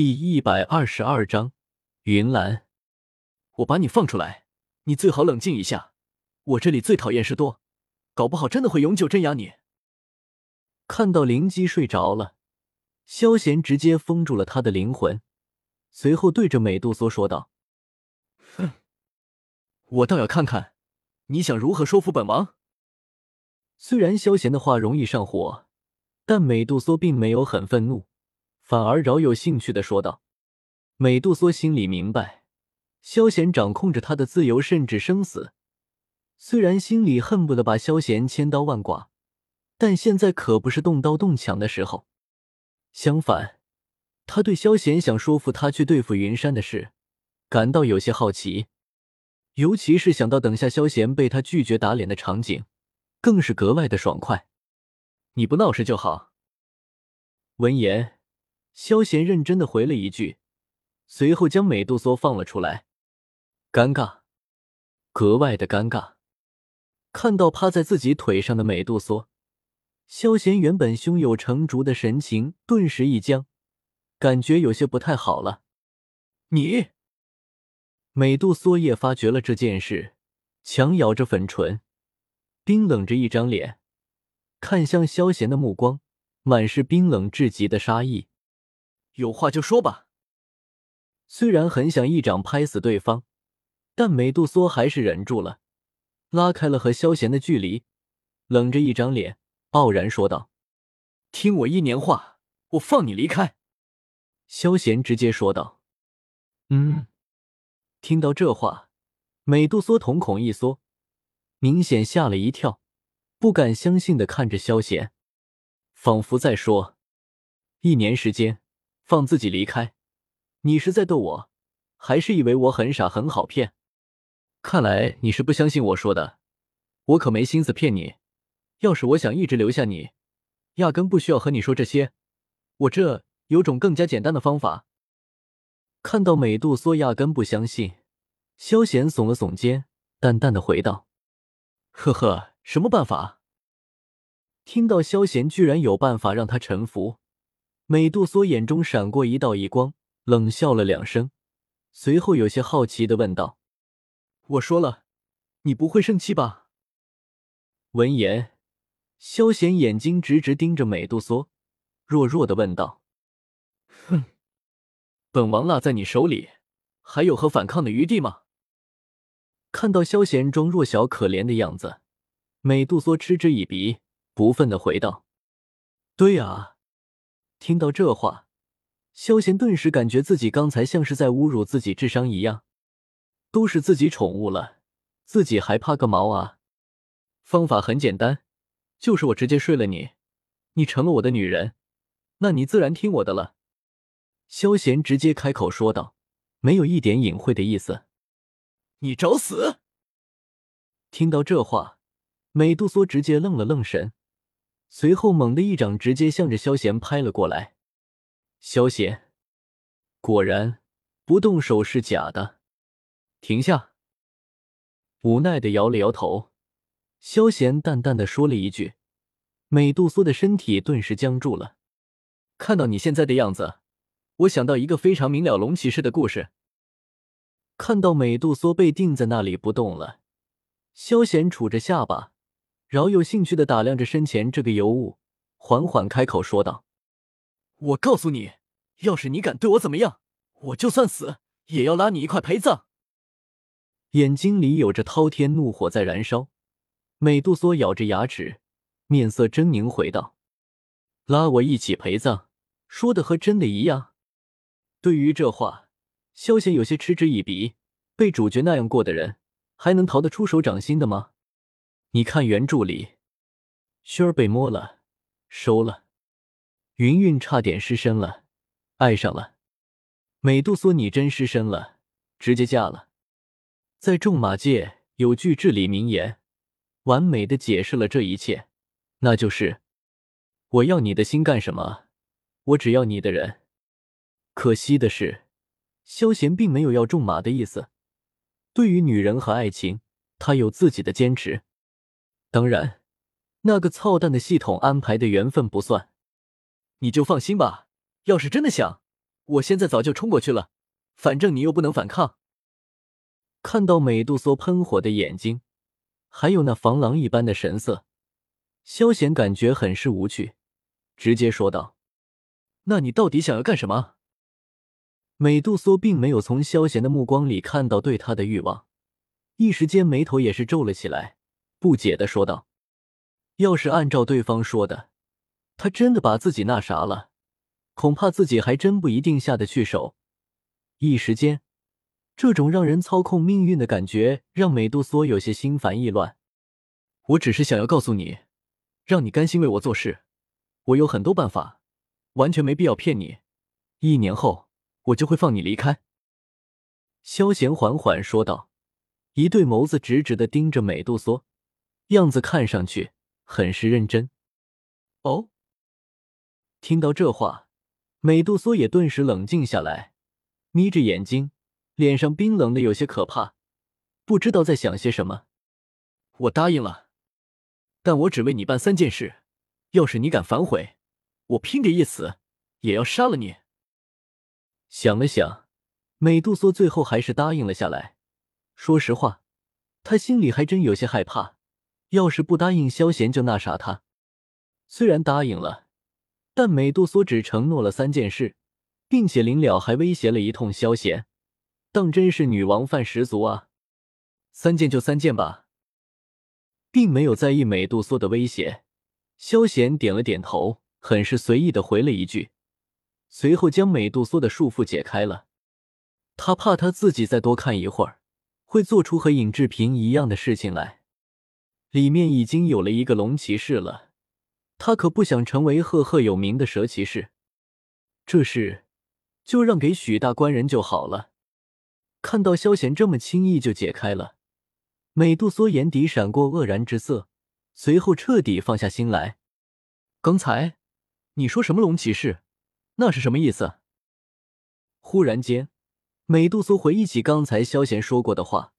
第一百二十二章，云岚，我把你放出来，你最好冷静一下。我这里最讨厌事多，搞不好真的会永久镇压你。看到灵姬睡着了，萧贤直接封住了他的灵魂，随后对着美杜莎说道：“哼，我倒要看看，你想如何说服本王。”虽然萧贤的话容易上火，但美杜莎并没有很愤怒。反而饶有兴趣的说道：“美杜莎心里明白，萧贤掌控着他的自由，甚至生死。虽然心里恨不得把萧贤千刀万剐，但现在可不是动刀动枪的时候。相反，他对萧贤想说服他去对付云山的事感到有些好奇，尤其是想到等下萧贤被他拒绝打脸的场景，更是格外的爽快。你不闹事就好。”闻言。萧贤认真的回了一句，随后将美杜莎放了出来。尴尬，格外的尴尬。看到趴在自己腿上的美杜莎，萧贤原本胸有成竹的神情顿时一僵，感觉有些不太好了。你，美杜莎也发觉了这件事，强咬着粉唇，冰冷着一张脸，看向萧贤的目光满是冰冷至极的杀意。有话就说吧。虽然很想一掌拍死对方，但美杜莎还是忍住了，拉开了和萧贤的距离，冷着一张脸，傲然说道：“听我一年话，我放你离开。”萧贤直接说道：“嗯。”听到这话，美杜莎瞳孔一缩，明显吓了一跳，不敢相信的看着萧贤，仿佛在说：“一年时间。”放自己离开，你是在逗我，还是以为我很傻很好骗？看来你是不相信我说的，我可没心思骗你。要是我想一直留下你，压根不需要和你说这些。我这有种更加简单的方法。看到美杜莎压根不相信，萧贤耸了耸肩，淡淡的回道：“呵呵，什么办法？”听到萧贤居然有办法让他臣服。美杜莎眼中闪过一道异光，冷笑了两声，随后有些好奇的问道：“我说了，你不会生气吧？”闻言，萧贤眼睛直直盯着美杜莎，弱弱的问道：“哼，本王落在你手里，还有何反抗的余地吗？”看到萧贤装弱小可怜的样子，美杜莎嗤之以鼻，不忿的回道：“对啊。”听到这话，萧贤顿时感觉自己刚才像是在侮辱自己智商一样。都是自己宠物了，自己还怕个毛啊！方法很简单，就是我直接睡了你，你成了我的女人，那你自然听我的了。萧贤直接开口说道，没有一点隐晦的意思。你找死！听到这话，美杜莎直接愣了愣神。随后，猛地一掌直接向着萧贤拍了过来。萧贤果然不动手是假的，停下！无奈的摇了摇头。萧贤淡淡的说了一句，美杜莎的身体顿时僵住了。看到你现在的样子，我想到一个非常明了龙骑士的故事。看到美杜莎被定在那里不动了，萧贤杵着下巴。饶有兴趣的打量着身前这个尤物，缓缓开口说道：“我告诉你，要是你敢对我怎么样，我就算死也要拉你一块陪葬。”眼睛里有着滔天怒火在燃烧。美杜莎咬着牙齿，面色狰狞回道：“拉我一起陪葬，说的和真的一样。”对于这话，萧贤有些嗤之以鼻。被主角那样过的人，还能逃得出手掌心的吗？你看原著里，薰儿被摸了，收了；云云差点失身了，爱上了；美杜莎你真失身了，直接嫁了。在众马界有句至理名言，完美的解释了这一切，那就是：我要你的心干什么？我只要你的人。可惜的是，萧贤并没有要众马的意思。对于女人和爱情，他有自己的坚持。当然，那个操蛋的系统安排的缘分不算。你就放心吧，要是真的想，我现在早就冲过去了，反正你又不能反抗。看到美杜莎喷火的眼睛，还有那防狼一般的神色，萧贤感觉很是无趣，直接说道：“那你到底想要干什么？”美杜莎并没有从萧贤的目光里看到对他的欲望，一时间眉头也是皱了起来，不解的说道：“要是按照对方说的，他真的把自己那啥了，恐怕自己还真不一定下得去手。”一时间。这种让人操控命运的感觉，让美杜莎有些心烦意乱。我只是想要告诉你，让你甘心为我做事。我有很多办法，完全没必要骗你。一年后，我就会放你离开。”萧贤缓缓说道，一对眸子直直的盯着美杜莎，样子看上去很是认真。哦，听到这话，美杜莎也顿时冷静下来，眯着眼睛。脸上冰冷的有些可怕，不知道在想些什么。我答应了，但我只为你办三件事。要是你敢反悔，我拼个一死也要杀了你。想了想，美杜莎最后还是答应了下来。说实话，她心里还真有些害怕。要是不答应，萧贤就那啥她。虽然答应了，但美杜莎只承诺了三件事，并且临了还威胁了一通萧贤。当真是女王范十足啊！三件就三件吧，并没有在意美杜莎的威胁。萧贤点了点头，很是随意的回了一句，随后将美杜莎的束缚解开了。他怕他自己再多看一会儿，会做出和尹志平一样的事情来。里面已经有了一个龙骑士了，他可不想成为赫赫有名的蛇骑士。这事就让给许大官人就好了。看到萧贤这么轻易就解开了，美杜莎眼底闪过愕然之色，随后彻底放下心来。刚才你说什么龙骑士？那是什么意思？忽然间，美杜莎回忆起刚才萧贤说过的话，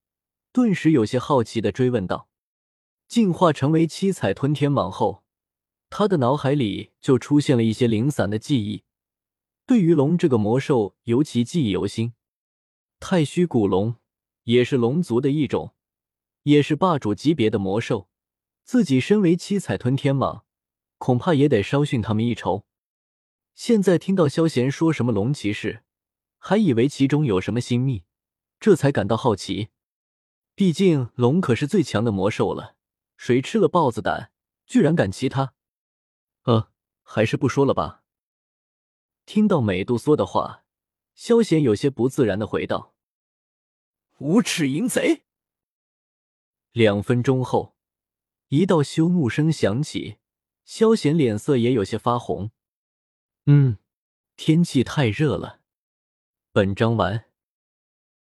顿时有些好奇的追问道：“进化成为七彩吞天蟒后，他的脑海里就出现了一些零散的记忆，对于龙这个魔兽尤其记忆犹新。”太虚古龙也是龙族的一种，也是霸主级别的魔兽。自己身为七彩吞天蟒，恐怕也得稍逊他们一筹。现在听到萧贤说什么龙骑士，还以为其中有什么心秘，这才感到好奇。毕竟龙可是最强的魔兽了，谁吃了豹子胆，居然敢骑他？呃，还是不说了吧。听到美杜莎的话。萧贤有些不自然的回道：“无耻淫贼！”两分钟后，一道羞怒声响起，萧贤脸色也有些发红。嗯，天气太热了。本章完。